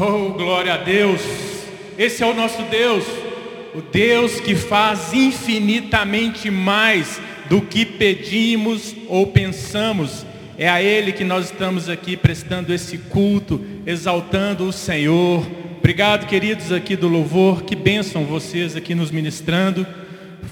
Oh, glória a Deus! Esse é o nosso Deus, o Deus que faz infinitamente mais do que pedimos ou pensamos. É a Ele que nós estamos aqui prestando esse culto, exaltando o Senhor. Obrigado, queridos aqui do louvor, que bênção vocês aqui nos ministrando.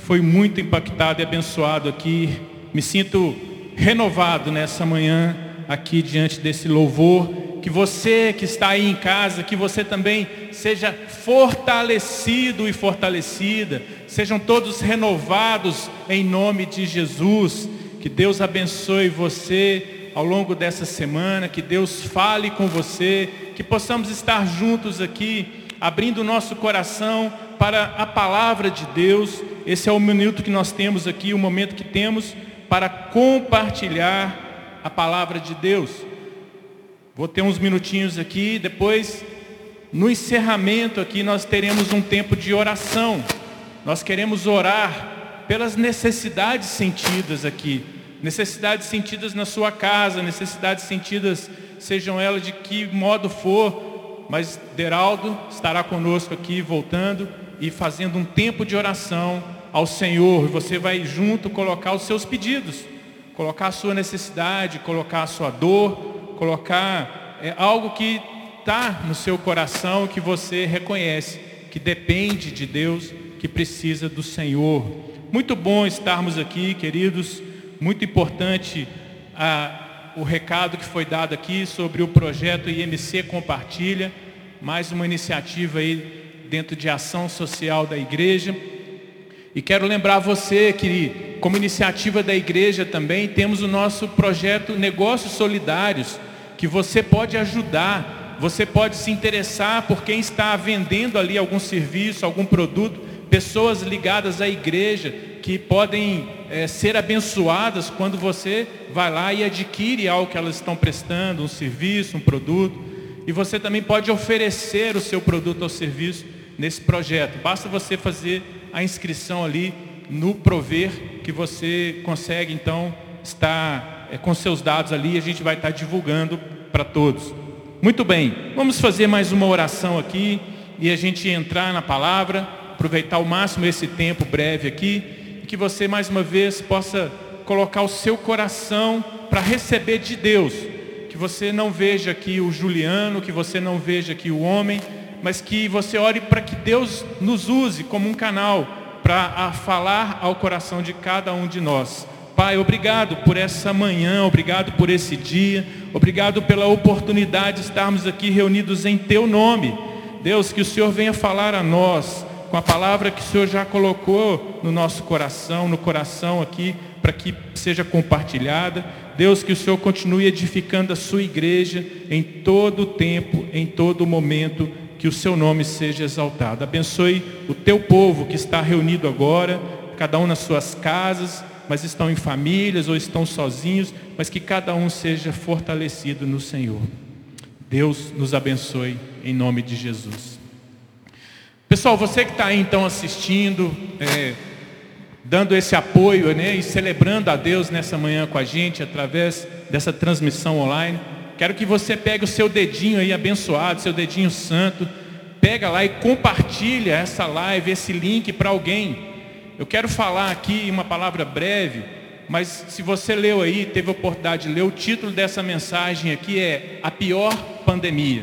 Foi muito impactado e abençoado aqui. Me sinto renovado nessa manhã aqui diante desse louvor. Que você que está aí em casa, que você também seja fortalecido e fortalecida. Sejam todos renovados em nome de Jesus. Que Deus abençoe você ao longo dessa semana. Que Deus fale com você. Que possamos estar juntos aqui, abrindo o nosso coração para a palavra de Deus. Esse é o minuto que nós temos aqui, o momento que temos para compartilhar a palavra de Deus. Vou ter uns minutinhos aqui, depois, no encerramento aqui, nós teremos um tempo de oração. Nós queremos orar pelas necessidades sentidas aqui. Necessidades sentidas na sua casa, necessidades sentidas, sejam elas de que modo for, mas Deraldo estará conosco aqui, voltando e fazendo um tempo de oração ao Senhor. Você vai junto colocar os seus pedidos, colocar a sua necessidade, colocar a sua dor, colocar é, algo que está no seu coração, que você reconhece, que depende de Deus, que precisa do Senhor. Muito bom estarmos aqui, queridos. Muito importante a, o recado que foi dado aqui sobre o projeto IMC Compartilha, mais uma iniciativa aí dentro de ação social da igreja. E quero lembrar você que, como iniciativa da igreja também, temos o nosso projeto Negócios Solidários, que você pode ajudar, você pode se interessar por quem está vendendo ali algum serviço, algum produto, pessoas ligadas à igreja que podem é, ser abençoadas quando você vai lá e adquire algo que elas estão prestando, um serviço, um produto. E você também pode oferecer o seu produto ou serviço nesse projeto. Basta você fazer a inscrição ali no Prover, que você consegue então estar é, com seus dados ali a gente vai estar divulgando para todos. Muito bem, vamos fazer mais uma oração aqui e a gente entrar na palavra, aproveitar ao máximo esse tempo breve aqui, e que você mais uma vez possa colocar o seu coração para receber de Deus. Que você não veja aqui o Juliano, que você não veja aqui o homem, mas que você ore para que Deus nos use como um canal para falar ao coração de cada um de nós. Pai, obrigado por essa manhã, obrigado por esse dia, obrigado pela oportunidade de estarmos aqui reunidos em Teu nome. Deus, que o Senhor venha falar a nós com a palavra que o Senhor já colocou no nosso coração, no coração aqui, para que seja compartilhada. Deus, que o Senhor continue edificando a sua igreja em todo o tempo, em todo o momento que o seu nome seja exaltado. Abençoe o teu povo que está reunido agora, cada um nas suas casas, mas estão em famílias ou estão sozinhos, mas que cada um seja fortalecido no Senhor. Deus nos abençoe em nome de Jesus. Pessoal, você que está aí então assistindo, é, dando esse apoio né, e celebrando a Deus nessa manhã com a gente através dessa transmissão online. Quero que você pegue o seu dedinho aí abençoado, seu dedinho santo, pega lá e compartilha essa live, esse link para alguém. Eu quero falar aqui uma palavra breve, mas se você leu aí, teve a oportunidade de ler, o título dessa mensagem aqui é A Pior Pandemia.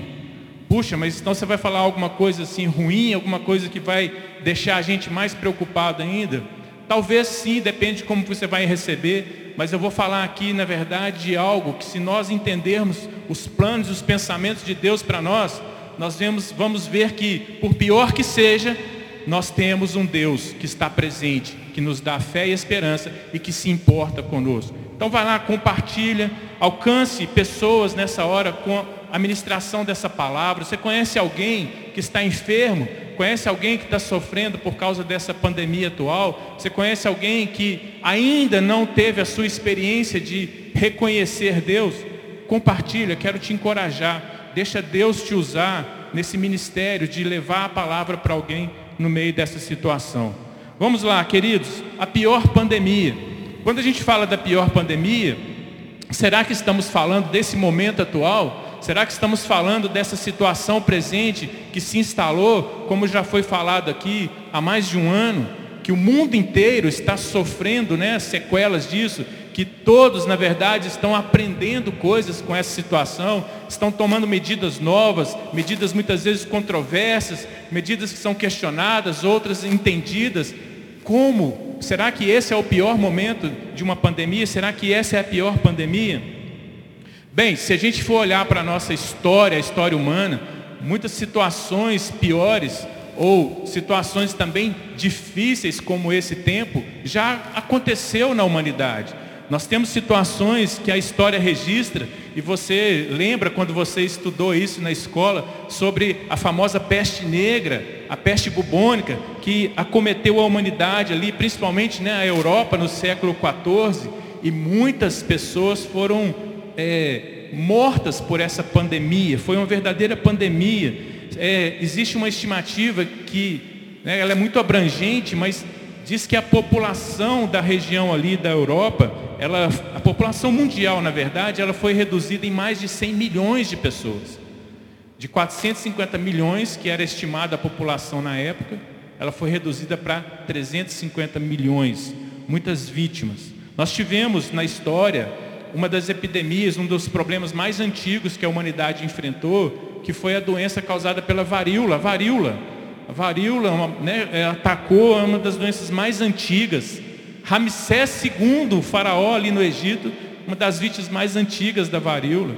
Puxa, mas então você vai falar alguma coisa assim ruim, alguma coisa que vai deixar a gente mais preocupado ainda? Talvez sim, depende de como você vai receber, mas eu vou falar aqui, na verdade, de algo que se nós entendermos os planos os pensamentos de Deus para nós, nós vemos, vamos ver que, por pior que seja, nós temos um Deus que está presente, que nos dá fé e esperança e que se importa conosco. Então vai lá, compartilha, alcance pessoas nessa hora com a ministração dessa palavra. Você conhece alguém que está enfermo? Conhece alguém que está sofrendo por causa dessa pandemia atual? Você conhece alguém que ainda não teve a sua experiência de reconhecer Deus? Compartilha, quero te encorajar. Deixa Deus te usar nesse ministério de levar a palavra para alguém no meio dessa situação. Vamos lá, queridos, a pior pandemia. Quando a gente fala da pior pandemia, será que estamos falando desse momento atual? Será que estamos falando dessa situação presente que se instalou, como já foi falado aqui, há mais de um ano, que o mundo inteiro está sofrendo né, sequelas disso, que todos, na verdade, estão aprendendo coisas com essa situação, estão tomando medidas novas, medidas muitas vezes controversas, medidas que são questionadas, outras entendidas. Como? Será que esse é o pior momento de uma pandemia? Será que essa é a pior pandemia? Bem, se a gente for olhar para a nossa história, a história humana, muitas situações piores ou situações também difíceis como esse tempo já aconteceu na humanidade. Nós temos situações que a história registra, e você lembra quando você estudou isso na escola, sobre a famosa peste negra, a peste bubônica, que acometeu a humanidade ali, principalmente né, a Europa no século XIV, e muitas pessoas foram é, mortas por essa pandemia, foi uma verdadeira pandemia. É, existe uma estimativa que né, ela é muito abrangente, mas diz que a população da região ali da Europa, ela, a população mundial, na verdade, ela foi reduzida em mais de 100 milhões de pessoas. De 450 milhões, que era estimada a população na época, ela foi reduzida para 350 milhões, muitas vítimas. Nós tivemos na história uma das epidemias, um dos problemas mais antigos que a humanidade enfrentou, que foi a doença causada pela varíola. A varíola varíola né, atacou uma das doenças mais antigas. Ramsés II, o faraó ali no Egito, uma das vítimas mais antigas da varíola.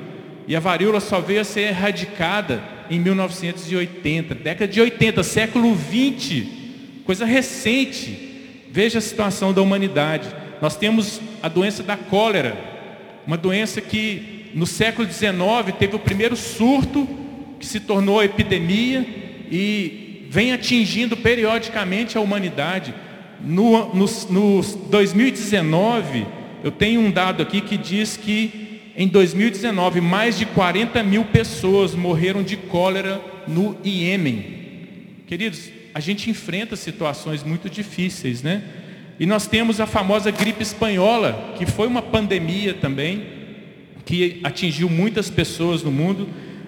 E a varíola só veio a ser erradicada em 1980, década de 80, século 20, coisa recente. Veja a situação da humanidade. Nós temos a doença da cólera, uma doença que no século 19 teve o primeiro surto que se tornou epidemia e vem atingindo periodicamente a humanidade. No, no, no 2019, eu tenho um dado aqui que diz que em 2019 mais de 40 mil pessoas morreram de cólera no Iêmen. Queridos, a gente enfrenta situações muito difíceis, né? E nós temos a famosa gripe espanhola, que foi uma pandemia também, que atingiu muitas pessoas no mundo.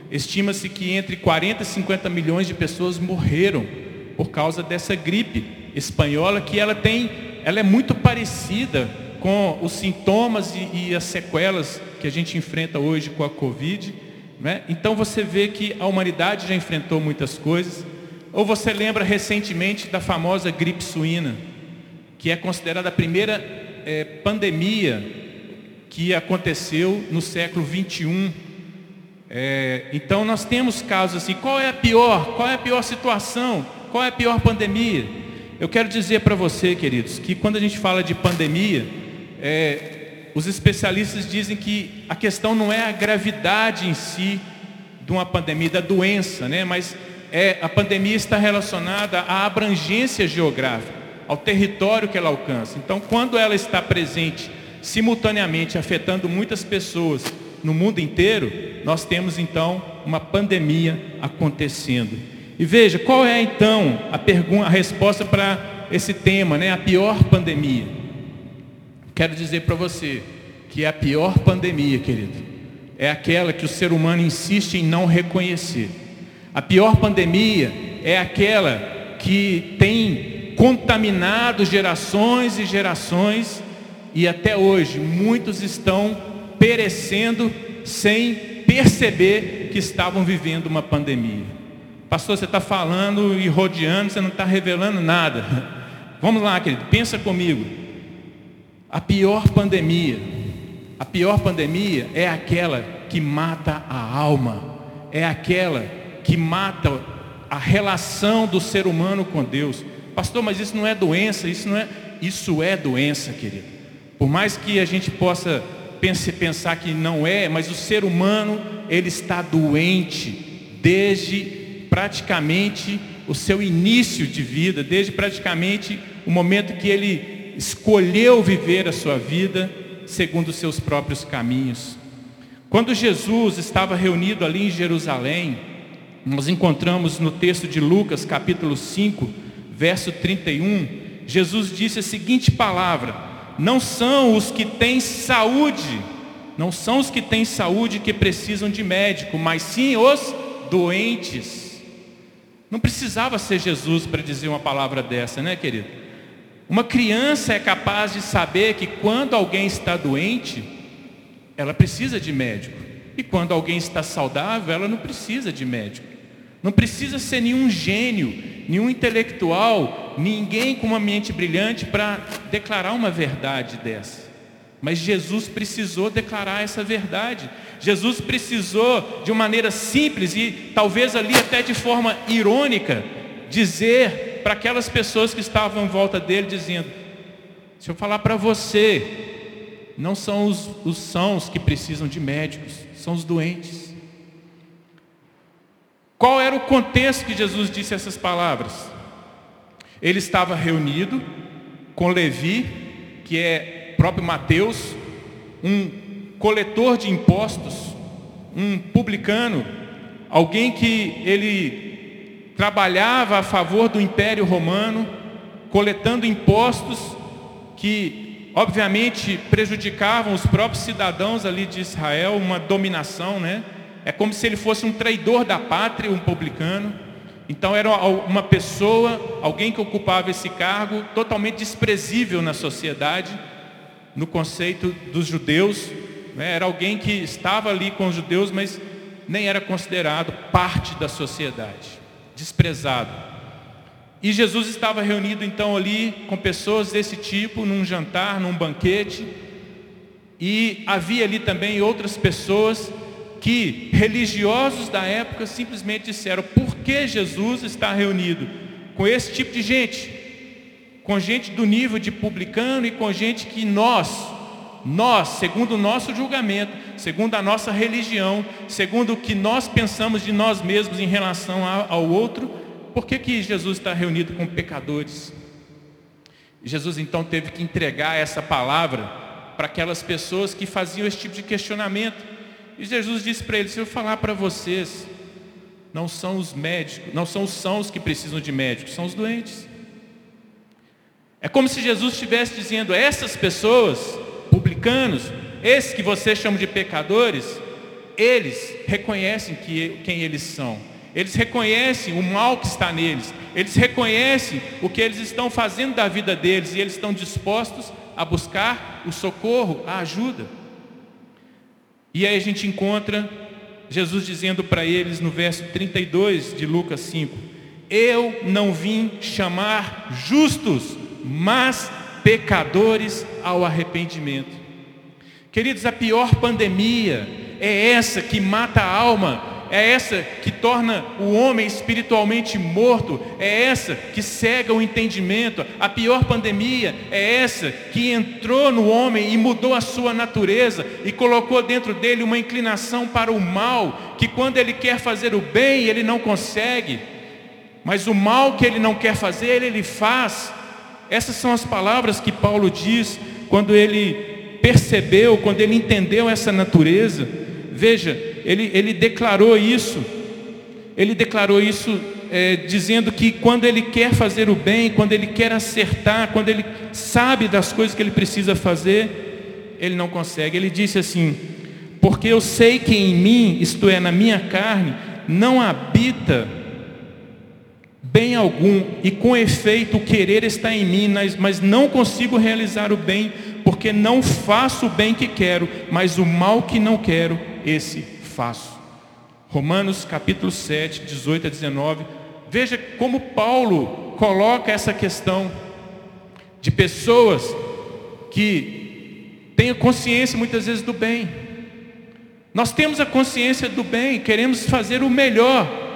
Estima-se que entre 40 e 50 milhões de pessoas morreram por causa dessa gripe espanhola, que ela tem, ela é muito parecida com os sintomas e, e as sequelas que a gente enfrenta hoje com a Covid. Né? Então você vê que a humanidade já enfrentou muitas coisas. Ou você lembra recentemente da famosa gripe suína, que é considerada a primeira é, pandemia que aconteceu no século 21 é, então nós temos casos assim, qual é a pior? Qual é a pior situação? Qual é a pior pandemia? Eu quero dizer para você, queridos, que quando a gente fala de pandemia, é, os especialistas dizem que a questão não é a gravidade em si de uma pandemia, da doença, né? mas é, a pandemia está relacionada à abrangência geográfica, ao território que ela alcança. Então, quando ela está presente simultaneamente afetando muitas pessoas no mundo inteiro, nós temos então uma pandemia acontecendo. E veja, qual é então a pergunta, a resposta para esse tema, né? A pior pandemia. Quero dizer para você que a pior pandemia, querido, é aquela que o ser humano insiste em não reconhecer. A pior pandemia é aquela que tem contaminado gerações e gerações e até hoje muitos estão perecendo sem perceber que estavam vivendo uma pandemia. Pastor, você está falando e rodeando, você não está revelando nada. Vamos lá, querido, pensa comigo. A pior pandemia, a pior pandemia é aquela que mata a alma, é aquela que mata a relação do ser humano com Deus. Pastor, mas isso não é doença, isso não é, isso é doença, querido. Por mais que a gente possa pense, pensar que não é, mas o ser humano, ele está doente desde praticamente o seu início de vida, desde praticamente o momento que ele escolheu viver a sua vida segundo os seus próprios caminhos. Quando Jesus estava reunido ali em Jerusalém, nós encontramos no texto de Lucas, capítulo 5, verso 31, Jesus disse a seguinte palavra: não são os que têm saúde Não são os que têm saúde que precisam de médico, mas sim os doentes. Não precisava ser Jesus para dizer uma palavra dessa, né, querido? Uma criança é capaz de saber que quando alguém está doente, ela precisa de médico. E quando alguém está saudável, ela não precisa de médico. Não precisa ser nenhum gênio, nenhum intelectual, ninguém com uma mente brilhante para declarar uma verdade dessa. Mas Jesus precisou declarar essa verdade. Jesus precisou, de uma maneira simples e talvez ali até de forma irônica, dizer para aquelas pessoas que estavam em volta dele, dizendo: Se eu falar para você, não são os, os sãos que precisam de médicos, são os doentes. Qual era o contexto que Jesus disse essas palavras? Ele estava reunido com Levi, que é próprio Mateus, um coletor de impostos, um publicano, alguém que ele trabalhava a favor do Império Romano, coletando impostos que obviamente prejudicavam os próprios cidadãos ali de Israel, uma dominação, né? É como se ele fosse um traidor da pátria, um publicano. Então era uma pessoa, alguém que ocupava esse cargo totalmente desprezível na sociedade, no conceito dos judeus. Né? Era alguém que estava ali com os judeus, mas nem era considerado parte da sociedade, desprezado. E Jesus estava reunido então ali com pessoas desse tipo, num jantar, num banquete, e havia ali também outras pessoas que religiosos da época simplesmente disseram: por que Jesus está reunido com esse tipo de gente? Com gente do nível de publicano e com gente que nós, nós, segundo o nosso julgamento, segundo a nossa religião, segundo o que nós pensamos de nós mesmos em relação ao outro, por que, que Jesus está reunido com pecadores? Jesus então teve que entregar essa palavra para aquelas pessoas que faziam esse tipo de questionamento. E Jesus disse para eles: Se eu falar para vocês, não são os médicos, não são os sãos que precisam de médicos, são os doentes. É como se Jesus estivesse dizendo: essas pessoas, publicanos, esses que vocês chamam de pecadores, eles reconhecem que, quem eles são. Eles reconhecem o mal que está neles. Eles reconhecem o que eles estão fazendo da vida deles e eles estão dispostos a buscar o socorro, a ajuda. E aí a gente encontra Jesus dizendo para eles no verso 32 de Lucas 5: Eu não vim chamar justos, mas pecadores ao arrependimento. Queridos, a pior pandemia é essa que mata a alma é essa que torna o homem espiritualmente morto, é essa que cega o entendimento. A pior pandemia é essa que entrou no homem e mudou a sua natureza e colocou dentro dele uma inclinação para o mal, que quando ele quer fazer o bem, ele não consegue, mas o mal que ele não quer fazer, ele faz. Essas são as palavras que Paulo diz quando ele percebeu, quando ele entendeu essa natureza. Veja, ele, ele declarou isso, ele declarou isso é, dizendo que quando ele quer fazer o bem, quando ele quer acertar, quando ele sabe das coisas que ele precisa fazer, ele não consegue. Ele disse assim: Porque eu sei que em mim, isto é, na minha carne, não habita bem algum, e com efeito o querer está em mim, mas não consigo realizar o bem, porque não faço o bem que quero, mas o mal que não quero, esse faço. Romanos capítulo 7, 18 a 19. Veja como Paulo coloca essa questão de pessoas que têm consciência muitas vezes do bem. Nós temos a consciência do bem, queremos fazer o melhor.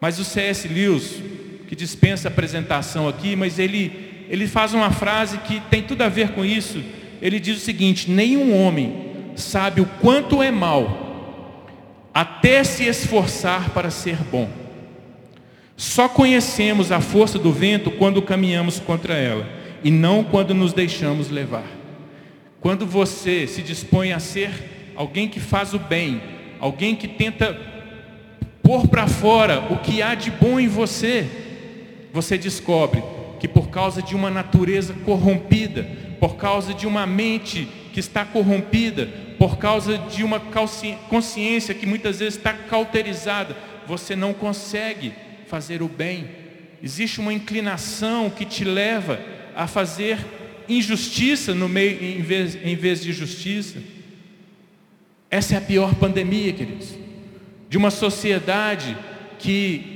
Mas o C.S. Lewis, que dispensa a apresentação aqui, mas ele, ele faz uma frase que tem tudo a ver com isso. Ele diz o seguinte: nenhum homem sabe o quanto é mal, até se esforçar para ser bom. Só conhecemos a força do vento quando caminhamos contra ela, e não quando nos deixamos levar. Quando você se dispõe a ser alguém que faz o bem, alguém que tenta pôr para fora o que há de bom em você, você descobre que por causa de uma natureza corrompida, por causa de uma mente que está corrompida por causa de uma consciência que muitas vezes está cauterizada. Você não consegue fazer o bem. Existe uma inclinação que te leva a fazer injustiça no meio, em vez, em vez de justiça. Essa é a pior pandemia, queridos. De uma sociedade que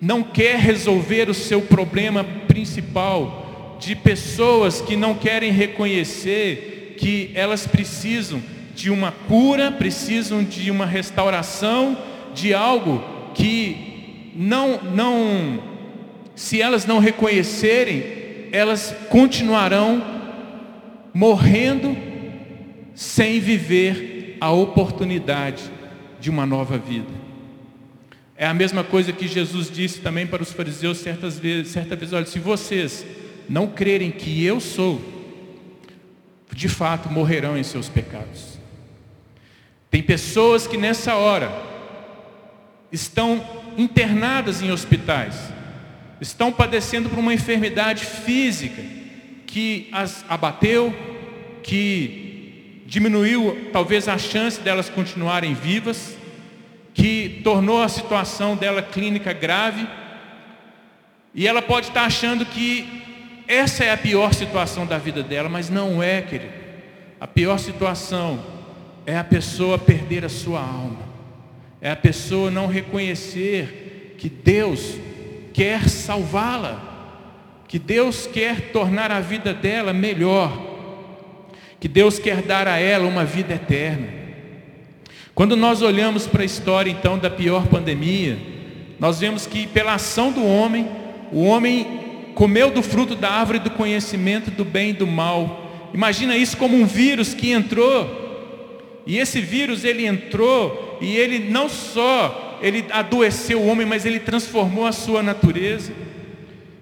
não quer resolver o seu problema principal, de pessoas que não querem reconhecer que elas precisam de uma cura, precisam de uma restauração, de algo que não, não, se elas não reconhecerem, elas continuarão morrendo sem viver a oportunidade de uma nova vida. É a mesma coisa que Jesus disse também para os fariseus certas vezes, certa vez, olha, se vocês não crerem que eu sou, de fato morrerão em seus pecados. Tem pessoas que nessa hora estão internadas em hospitais, estão padecendo por uma enfermidade física que as abateu, que diminuiu talvez a chance delas continuarem vivas, que tornou a situação dela clínica grave, e ela pode estar achando que essa é a pior situação da vida dela, mas não é, querido. A pior situação é a pessoa perder a sua alma, é a pessoa não reconhecer que Deus quer salvá-la, que Deus quer tornar a vida dela melhor, que Deus quer dar a ela uma vida eterna. Quando nós olhamos para a história então da pior pandemia, nós vemos que pela ação do homem, o homem comeu do fruto da árvore do conhecimento do bem e do mal. Imagina isso como um vírus que entrou. E esse vírus ele entrou e ele não só ele adoeceu o homem, mas ele transformou a sua natureza.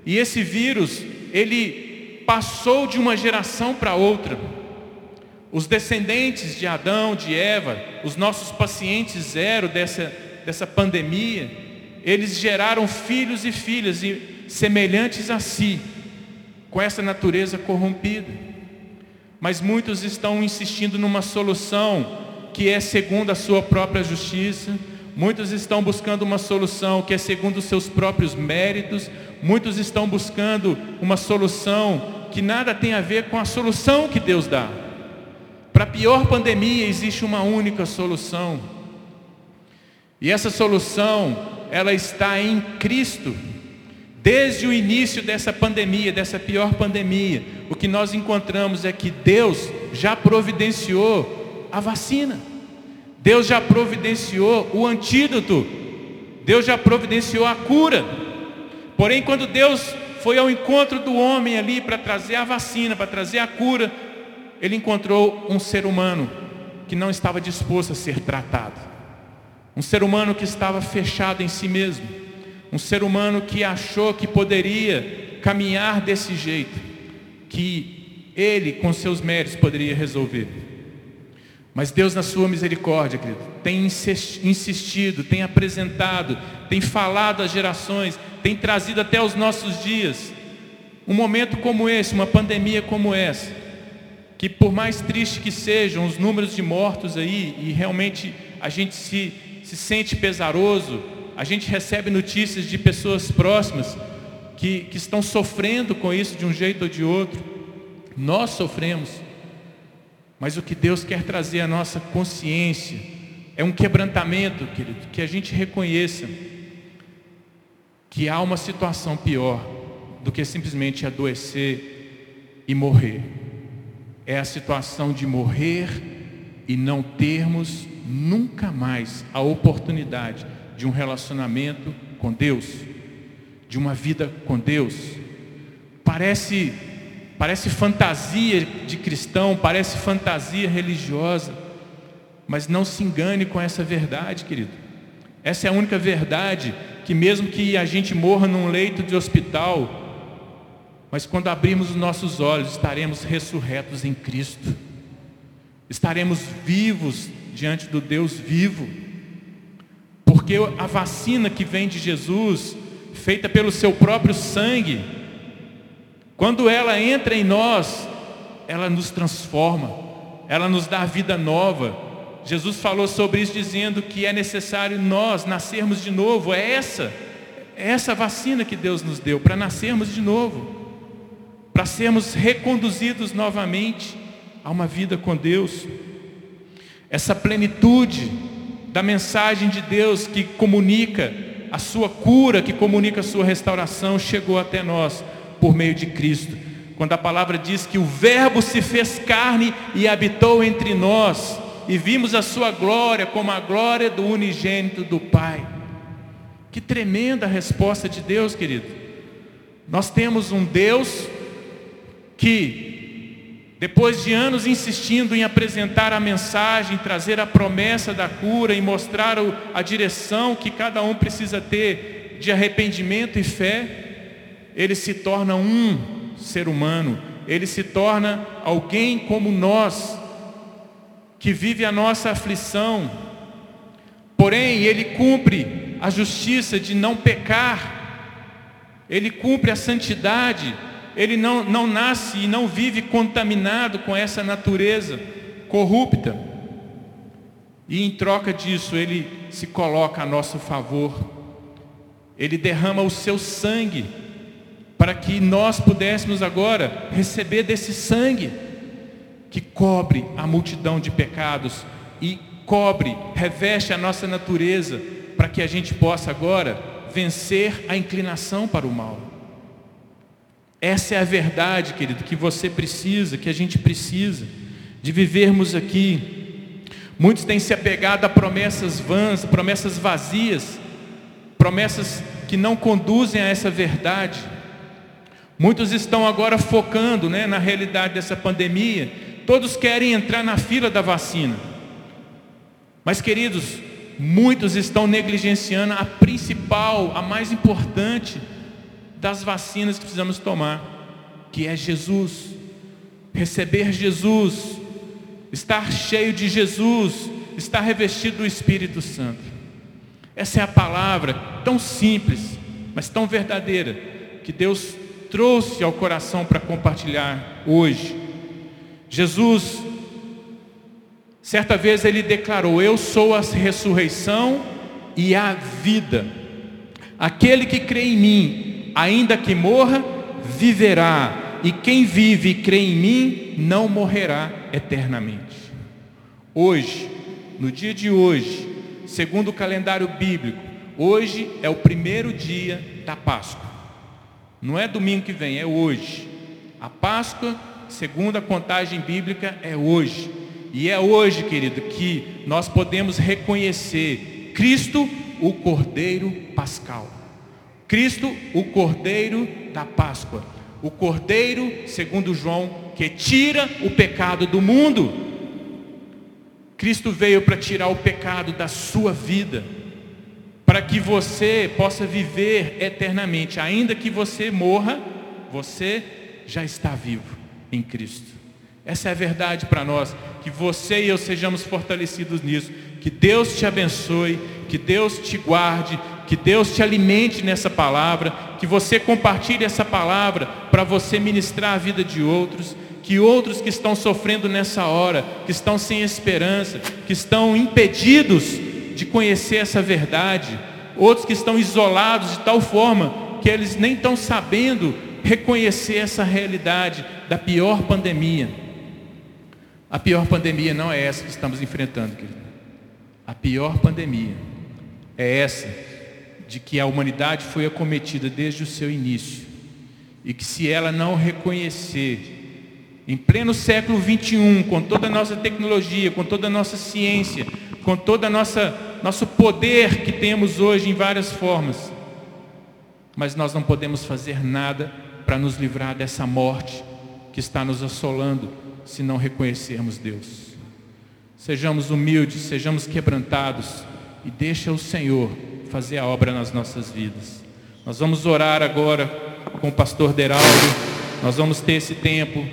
E esse vírus, ele passou de uma geração para outra. Os descendentes de Adão, de Eva, os nossos pacientes zero dessa, dessa pandemia, eles geraram filhos e filhas semelhantes a si, com essa natureza corrompida. Mas muitos estão insistindo numa solução que é segundo a sua própria justiça, Muitos estão buscando uma solução que é segundo os seus próprios méritos. Muitos estão buscando uma solução que nada tem a ver com a solução que Deus dá. Para a pior pandemia existe uma única solução. E essa solução, ela está em Cristo. Desde o início dessa pandemia, dessa pior pandemia, o que nós encontramos é que Deus já providenciou a vacina. Deus já providenciou o antídoto. Deus já providenciou a cura. Porém, quando Deus foi ao encontro do homem ali para trazer a vacina, para trazer a cura, ele encontrou um ser humano que não estava disposto a ser tratado. Um ser humano que estava fechado em si mesmo. Um ser humano que achou que poderia caminhar desse jeito, que ele, com seus méritos, poderia resolver. Mas Deus, na sua misericórdia, querido, tem insistido, tem apresentado, tem falado às gerações, tem trazido até os nossos dias um momento como esse, uma pandemia como essa, que por mais triste que sejam os números de mortos aí, e realmente a gente se, se sente pesaroso, a gente recebe notícias de pessoas próximas que, que estão sofrendo com isso de um jeito ou de outro, nós sofremos. Mas o que Deus quer trazer à nossa consciência é um quebrantamento, querido, que a gente reconheça que há uma situação pior do que simplesmente adoecer e morrer. É a situação de morrer e não termos nunca mais a oportunidade de um relacionamento com Deus, de uma vida com Deus. Parece Parece fantasia de cristão, parece fantasia religiosa. Mas não se engane com essa verdade, querido. Essa é a única verdade que mesmo que a gente morra num leito de hospital, mas quando abrirmos os nossos olhos, estaremos ressurretos em Cristo. Estaremos vivos diante do Deus vivo. Porque a vacina que vem de Jesus, feita pelo seu próprio sangue, quando ela entra em nós, ela nos transforma, ela nos dá vida nova. Jesus falou sobre isso dizendo que é necessário nós nascermos de novo. É essa, é essa vacina que Deus nos deu para nascermos de novo, para sermos reconduzidos novamente a uma vida com Deus. Essa plenitude da mensagem de Deus que comunica a sua cura, que comunica a sua restauração, chegou até nós por meio de Cristo. Quando a palavra diz que o Verbo se fez carne e habitou entre nós, e vimos a sua glória como a glória do unigênito do Pai. Que tremenda resposta de Deus, querido. Nós temos um Deus que, depois de anos insistindo em apresentar a mensagem, trazer a promessa da cura e mostrar a direção que cada um precisa ter de arrependimento e fé, ele se torna um ser humano, ele se torna alguém como nós, que vive a nossa aflição, porém ele cumpre a justiça de não pecar, ele cumpre a santidade, ele não, não nasce e não vive contaminado com essa natureza corrupta. E em troca disso, ele se coloca a nosso favor. Ele derrama o seu sangue para que nós pudéssemos agora receber desse sangue que cobre a multidão de pecados e cobre, reveste a nossa natureza, para que a gente possa agora vencer a inclinação para o mal. Essa é a verdade, querido, que você precisa, que a gente precisa, de vivermos aqui. Muitos têm se apegado a promessas vãs, promessas vazias, promessas que não conduzem a essa verdade. Muitos estão agora focando né, na realidade dessa pandemia. Todos querem entrar na fila da vacina. Mas, queridos, muitos estão negligenciando a principal, a mais importante das vacinas que precisamos tomar, que é Jesus. Receber Jesus, estar cheio de Jesus, estar revestido do Espírito Santo. Essa é a palavra tão simples, mas tão verdadeira, que Deus trouxe ao coração para compartilhar hoje. Jesus, certa vez ele declarou: Eu sou a ressurreição e a vida. Aquele que crê em mim, ainda que morra, viverá. E quem vive e crê em mim, não morrerá eternamente. Hoje, no dia de hoje, segundo o calendário bíblico, hoje é o primeiro dia da Páscoa. Não é domingo que vem, é hoje. A Páscoa, segundo a contagem bíblica, é hoje. E é hoje, querido, que nós podemos reconhecer Cristo, o Cordeiro Pascal. Cristo, o Cordeiro da Páscoa. O Cordeiro, segundo João, que tira o pecado do mundo. Cristo veio para tirar o pecado da sua vida para que você possa viver eternamente. Ainda que você morra, você já está vivo em Cristo. Essa é a verdade para nós. Que você e eu sejamos fortalecidos nisso. Que Deus te abençoe, que Deus te guarde, que Deus te alimente nessa palavra, que você compartilhe essa palavra para você ministrar a vida de outros, que outros que estão sofrendo nessa hora, que estão sem esperança, que estão impedidos de conhecer essa verdade, outros que estão isolados de tal forma que eles nem estão sabendo reconhecer essa realidade da pior pandemia. A pior pandemia não é essa que estamos enfrentando, querido. A pior pandemia é essa de que a humanidade foi acometida desde o seu início e que se ela não reconhecer em pleno século 21, com toda a nossa tecnologia, com toda a nossa ciência, com todo nosso poder que temos hoje em várias formas. Mas nós não podemos fazer nada para nos livrar dessa morte que está nos assolando se não reconhecermos Deus. Sejamos humildes, sejamos quebrantados e deixa o Senhor fazer a obra nas nossas vidas. Nós vamos orar agora com o pastor Deraldo. Nós vamos ter esse tempo.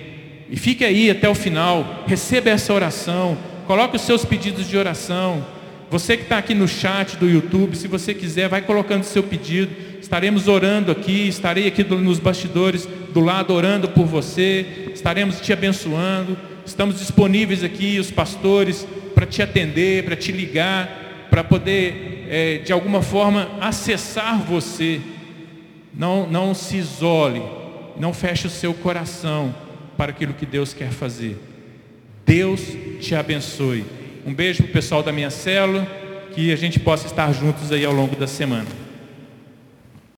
E fique aí até o final. Receba essa oração. Coloque os seus pedidos de oração. Você que está aqui no chat do YouTube, se você quiser, vai colocando seu pedido. Estaremos orando aqui, estarei aqui nos bastidores do lado orando por você. Estaremos te abençoando. estamos disponíveis aqui, os pastores, para te atender, para te ligar, para poder, é, de alguma forma, acessar você. Não, não se isole, não feche o seu coração para aquilo que Deus quer fazer. Deus te abençoe. Um beijo para o pessoal da minha célula, que a gente possa estar juntos aí ao longo da semana.